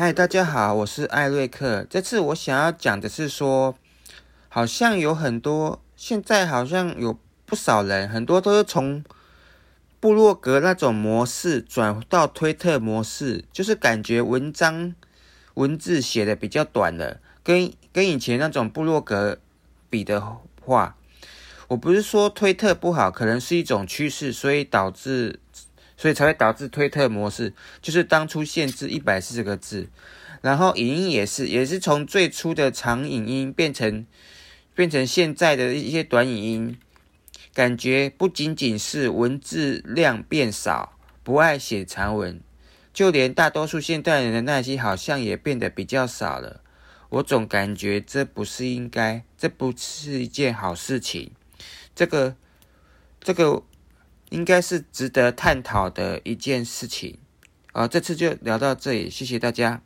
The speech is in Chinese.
嗨，大家好，我是艾瑞克。这次我想要讲的是说，好像有很多，现在好像有不少人，很多都是从部落格那种模式转到推特模式，就是感觉文章文字写的比较短了，跟跟以前那种部落格比的话，我不是说推特不好，可能是一种趋势，所以导致。所以才会导致推特模式，就是当初限制一百四十个字，然后影音也是，也是从最初的长影音变成变成现在的一些短影音，感觉不仅仅是文字量变少，不爱写长文，就连大多数现代人的耐心好像也变得比较少了。我总感觉这不是应该，这不是一件好事情。这个，这个。应该是值得探讨的一件事情。啊，这次就聊到这里，谢谢大家。